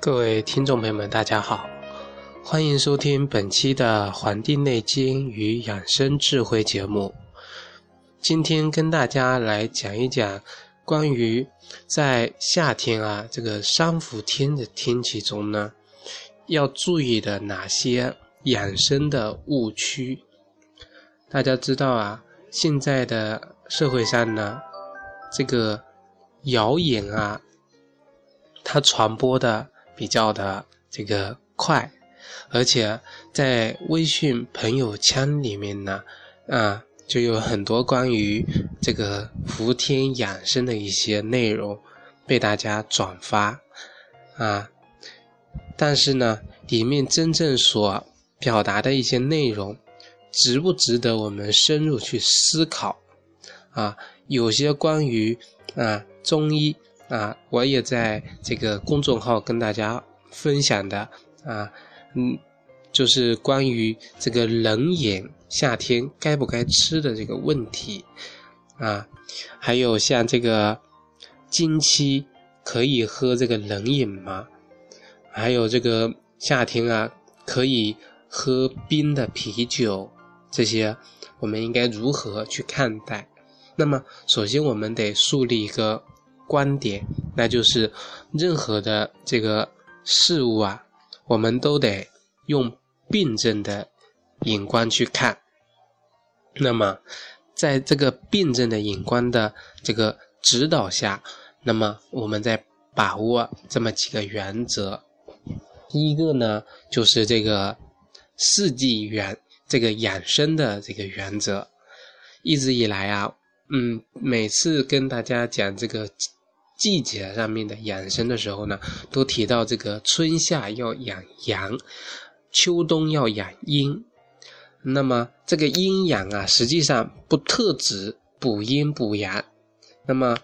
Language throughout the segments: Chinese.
各位听众朋友们，大家好，欢迎收听本期的《黄帝内经与养生智慧》节目。今天跟大家来讲一讲关于在夏天啊这个三伏天的天气中呢，要注意的哪些养生的误区。大家知道啊，现在的社会上呢，这个谣言啊，它传播的比较的这个快，而且在微信朋友圈里面呢，啊，就有很多关于这个伏天养生的一些内容被大家转发，啊，但是呢，里面真正所表达的一些内容。值不值得我们深入去思考？啊，有些关于啊中医啊，我也在这个公众号跟大家分享的啊，嗯，就是关于这个冷饮夏天该不该吃的这个问题啊，还有像这个经期可以喝这个冷饮吗？还有这个夏天啊，可以喝冰的啤酒？这些我们应该如何去看待？那么，首先我们得树立一个观点，那就是任何的这个事物啊，我们都得用辩证的眼光去看。那么，在这个辩证的眼光的这个指导下，那么我们在把握这么几个原则。第一个呢，就是这个四季原。这个养生的这个原则，一直以来啊，嗯，每次跟大家讲这个季节上面的养生的时候呢，都提到这个春夏要养阳，秋冬要养阴。那么这个阴阳啊，实际上不特指补阴补阳，那么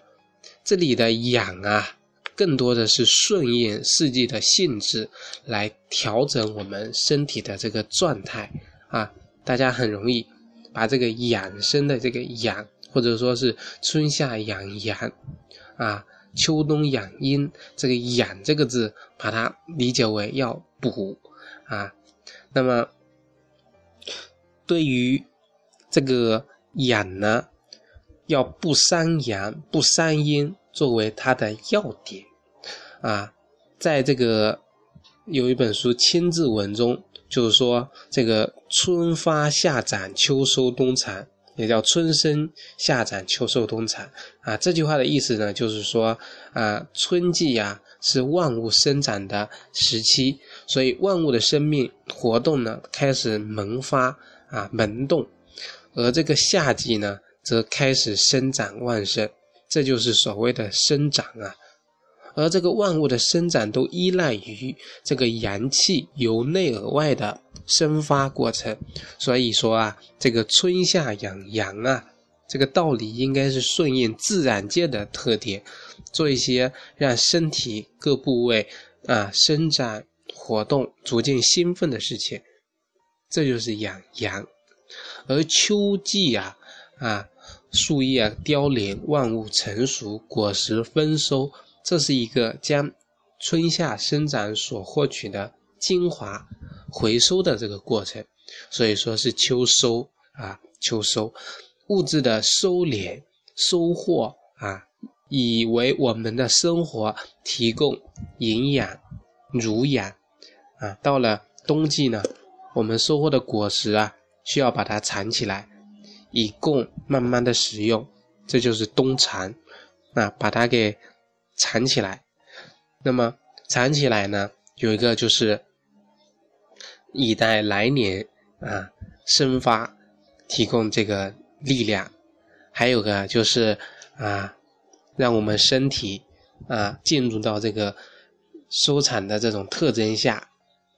这里的养啊，更多的是顺应四季的性质来调整我们身体的这个状态。啊，大家很容易把这个养生的这个养，或者说是春夏养阳，啊，秋冬养阴，这个养这个字，把它理解为要补啊。那么对于这个养呢，要不伤阳不伤阴作为它的要点啊，在这个有一本书《千字文》中。就是说，这个春发夏长秋收冬藏，也叫春生夏长秋收冬藏啊。这句话的意思呢，就是说啊，春季呀是万物生长的时期，所以万物的生命活动呢开始萌发啊萌动，而这个夏季呢则开始生长旺盛，这就是所谓的生长啊。而这个万物的生长都依赖于这个阳气由内而外的生发过程，所以说啊，这个春夏养阳啊，这个道理应该是顺应自然界的特点，做一些让身体各部位啊生长活动逐渐兴奋的事情，这就是养阳。而秋季啊啊，树叶凋零，万物成熟，果实丰收。这是一个将春夏生长所获取的精华回收的这个过程，所以说是秋收啊，秋收物质的收敛收获啊，以为我们的生活提供营养濡养啊。到了冬季呢，我们收获的果实啊，需要把它藏起来，以供慢慢的食用，这就是冬藏啊，把它给。藏起来，那么藏起来呢？有一个就是以待来年啊生发，提供这个力量；还有个就是啊，让我们身体啊进入到这个收产的这种特征下。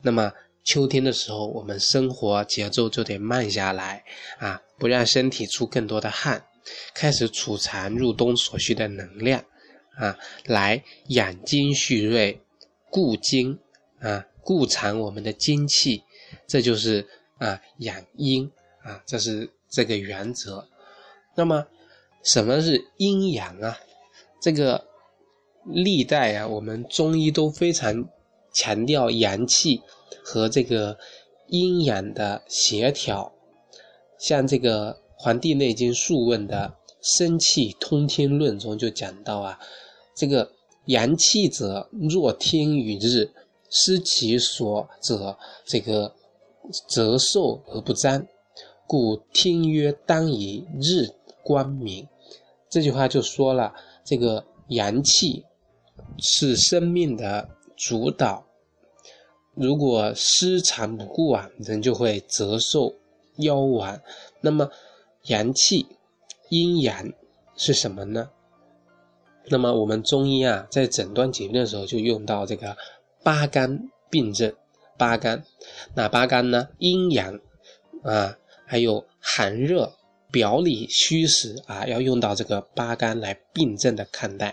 那么秋天的时候，我们生活节奏就得慢下来啊，不让身体出更多的汗，开始储藏入冬所需的能量。啊，来养精蓄锐，固精啊，固藏我们的精气，这就是啊养阴啊，这是这个原则。那么，什么是阴阳啊？这个历代啊，我们中医都非常强调阳气和这个阴阳的协调。像这个《黄帝内经·素问》的《生气通天论》中就讲到啊，这个阳气者，若天与日，失其所者，这个则寿而不彰。故天曰：“当以日光明。”这句话就说了，这个阳气是生命的主导。如果失常不顾啊，人就会折寿夭亡。那么，阳气、阴阳是什么呢？那么我们中医啊，在诊断疾病的时候就用到这个八肝病症。八肝哪八肝呢？阴阳啊。还有寒热、表里虚实啊，要用到这个八肝来病症的看待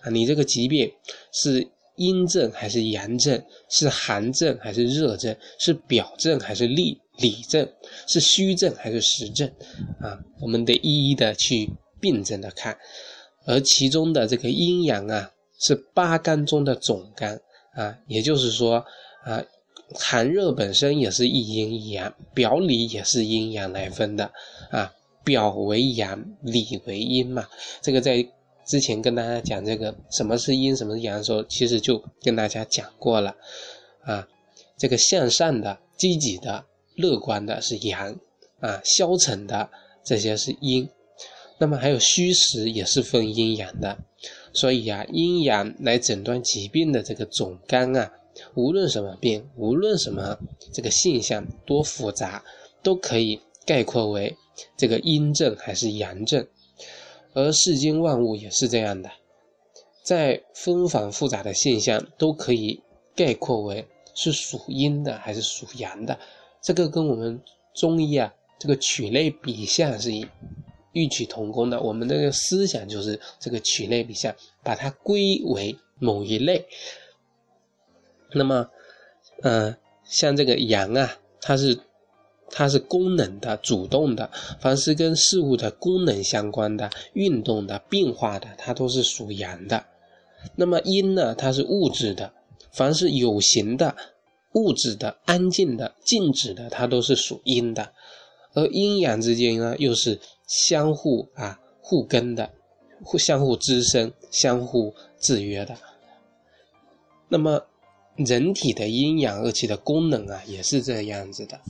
啊。你这个疾病是阴症还是阳症？是寒症还是热症？是表症还是里里症？是虚症还是实症？啊，我们得一一的去病症的看。而其中的这个阴阳啊，是八肝中的总肝啊，也就是说啊。寒热本身也是一阴一阳，表里也是阴阳来分的啊，表为阳，里为阴嘛。这个在之前跟大家讲这个什么是阴，什么是阳的时候，其实就跟大家讲过了啊。这个向上的、积极的、乐观的是阳啊，消沉的这些是阴。那么还有虚实也是分阴阳的，所以啊，阴阳来诊断疾病的这个总纲啊。无论什么病，无论什么这个现象多复杂，都可以概括为这个阴症还是阳症。而世间万物也是这样的，在纷繁复杂的现象都可以概括为是属阴的还是属阳的。这个跟我们中医啊这个取类比象是异曲同工的。我们的思想就是这个取类比象，把它归为某一类。那么，呃，像这个阳啊，它是它是功能的、主动的，凡是跟事物的功能相关的、运动的、变化的，它都是属阳的。那么阴呢，它是物质的，凡是有形的、物质的、安静的、静止的，它都是属阴的。而阴阳之间呢，又是相互啊互根的，互相互滋生、相互制约的。那么。人体的阴阳二气的功能啊，也是这样子的。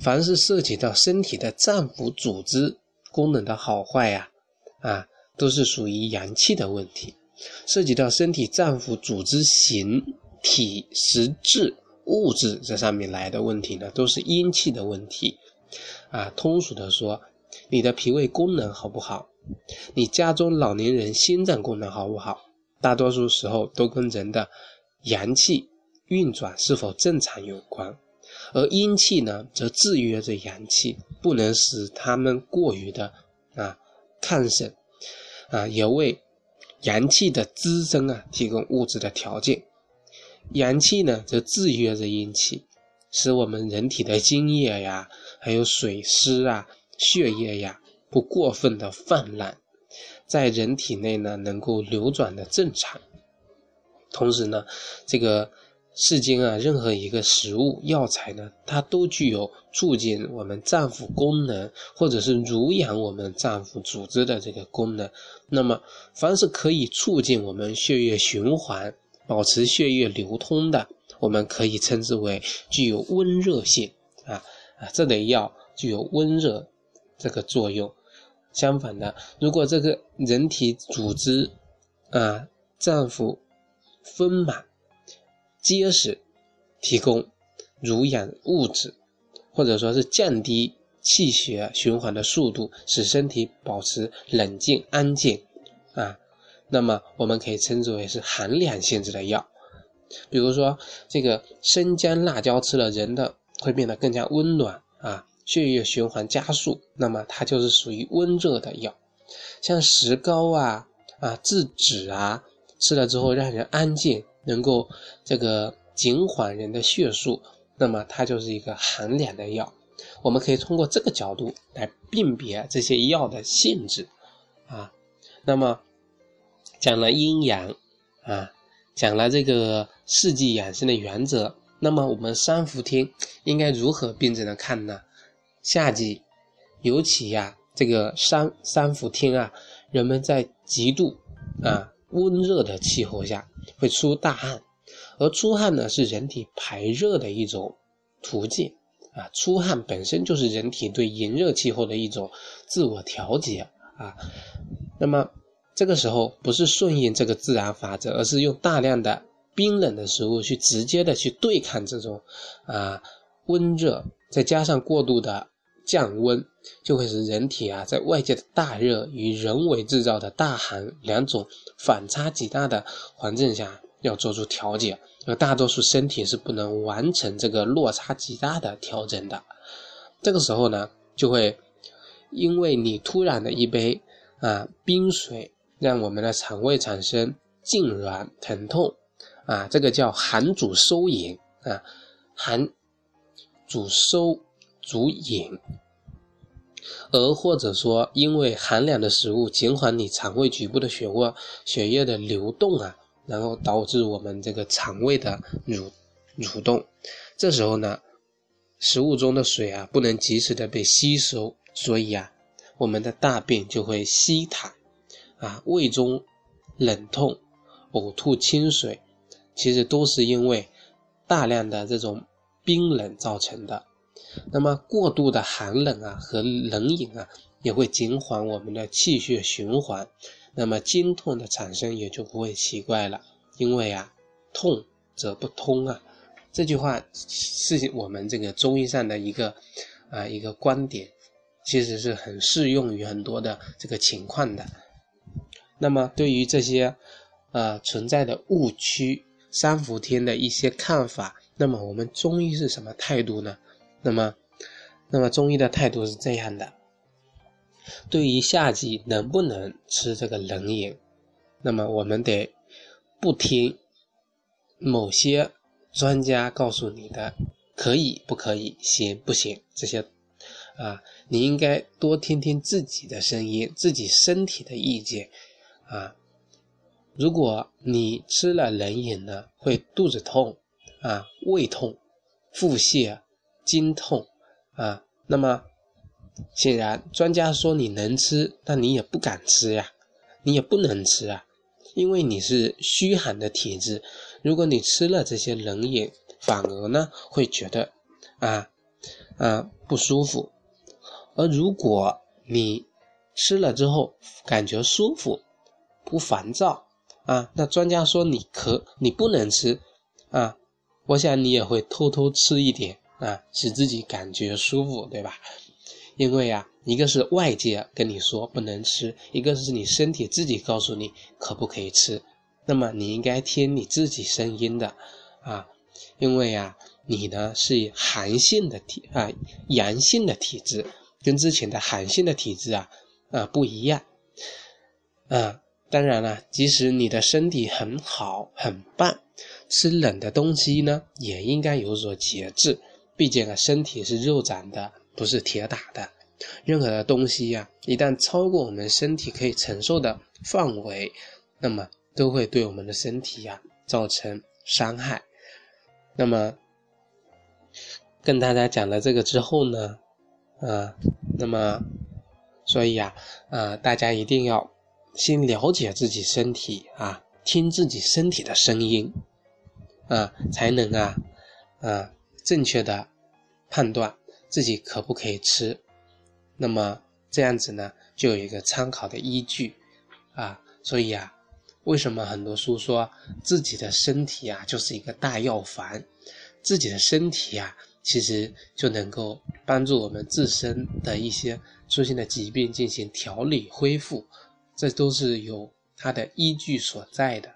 凡是涉及到身体的脏腑组织功能的好坏呀，啊，都是属于阳气的问题；涉及到身体脏腑组织形体实质物质这上面来的问题呢，都是阴气的问题。啊，通俗的说，你的脾胃功能好不好？你家中老年人心脏功能好不好？大多数时候都跟人的。阳气运转是否正常有关，而阴气呢，则制约着阳气，不能使他们过于的啊亢盛，啊，也为阳气的滋生啊提供物质的条件。阳气呢，则制约着阴气，使我们人体的津液呀，还有水湿啊、血液呀，不过分的泛滥，在人体内呢，能够流转的正常。同时呢，这个世间啊，任何一个食物药材呢，它都具有促进我们脏腑功能，或者是濡养我们脏腑组织的这个功能。那么，凡是可以促进我们血液循环、保持血液流通的，我们可以称之为具有温热性啊啊，这类药具有温热这个作用。相反的，如果这个人体组织啊，脏腑丰满、结实，提供濡养物质，或者说是降低气血循环的速度，使身体保持冷静安静啊。那么我们可以称之为是寒凉性质的药。比如说这个生姜、辣椒吃了，人的会变得更加温暖啊，血液循环加速，那么它就是属于温热的药。像石膏啊、啊制止啊。吃了之后让人安静，能够这个减缓人的血数，那么它就是一个寒凉的药。我们可以通过这个角度来辨别这些药的性质啊。那么讲了阴阳啊，讲了这个四季养生的原则，那么我们三伏天应该如何辩证的看呢？夏季，尤其呀，这个三三伏天啊，人们在极度啊温热的气候下会出大汗，而出汗呢是人体排热的一种途径啊，出汗本身就是人体对炎热气候的一种自我调节啊，那么。这个时候不是顺应这个自然法则，而是用大量的冰冷的食物去直接的去对抗这种啊温热，再加上过度的降温，就会使人体啊在外界的大热与人为制造的大寒两种反差极大的环境下要做出调节，而大多数身体是不能完成这个落差极大的调整的。这个时候呢，就会因为你突然的一杯啊冰水。让我们的肠胃产生痉挛、疼痛，啊，这个叫寒主收引啊，寒主收阻引，而或者说因为寒凉的食物减缓你肠胃局部的血液血液的流动啊，然后导致我们这个肠胃的蠕蠕动，这时候呢，食物中的水啊不能及时的被吸收，所以啊，我们的大便就会稀溏。啊，胃中冷痛、呕吐清水，其实都是因为大量的这种冰冷造成的。那么过度的寒冷啊和冷饮啊，也会减缓我们的气血循环，那么经痛的产生也就不会奇怪了。因为啊，痛则不通啊，这句话是我们这个中医上的一个啊一个观点，其实是很适用于很多的这个情况的。那么，对于这些，呃，存在的误区，三伏天的一些看法，那么我们中医是什么态度呢？那么，那么中医的态度是这样的：对于夏季能不能吃这个冷饮，那么我们得不听某些专家告诉你的可以不可以、行不行这些，啊，你应该多听听自己的声音、自己身体的意见。啊，如果你吃了冷饮呢，会肚子痛，啊，胃痛，腹泻，经痛，啊，那么显然专家说你能吃，但你也不敢吃呀，你也不能吃啊，因为你是虚寒的体质，如果你吃了这些冷饮，反而呢会觉得啊啊不舒服，而如果你吃了之后感觉舒服。不烦躁啊？那专家说你可你不能吃啊？我想你也会偷偷吃一点啊，使自己感觉舒服，对吧？因为啊，一个是外界跟你说不能吃，一个是你身体自己告诉你可不可以吃。那么你应该听你自己声音的啊，因为啊，你呢是寒性的体啊，阳性的体质，跟之前的寒性的体质啊啊不一样啊。当然了，即使你的身体很好很棒，吃冷的东西呢，也应该有所节制。毕竟啊，身体是肉长的，不是铁打的。任何的东西呀，一旦超过我们身体可以承受的范围，那么都会对我们的身体呀造成伤害。那么，跟大家讲了这个之后呢，啊，那么，所以啊，啊，大家一定要。先了解自己身体啊，听自己身体的声音，啊，才能啊，啊，正确的判断自己可不可以吃。那么这样子呢，就有一个参考的依据啊。所以啊，为什么很多书说自己的身体啊就是一个大药房，自己的身体啊，其实就能够帮助我们自身的一些出现的疾病进行调理恢复。这都是有它的依据所在的。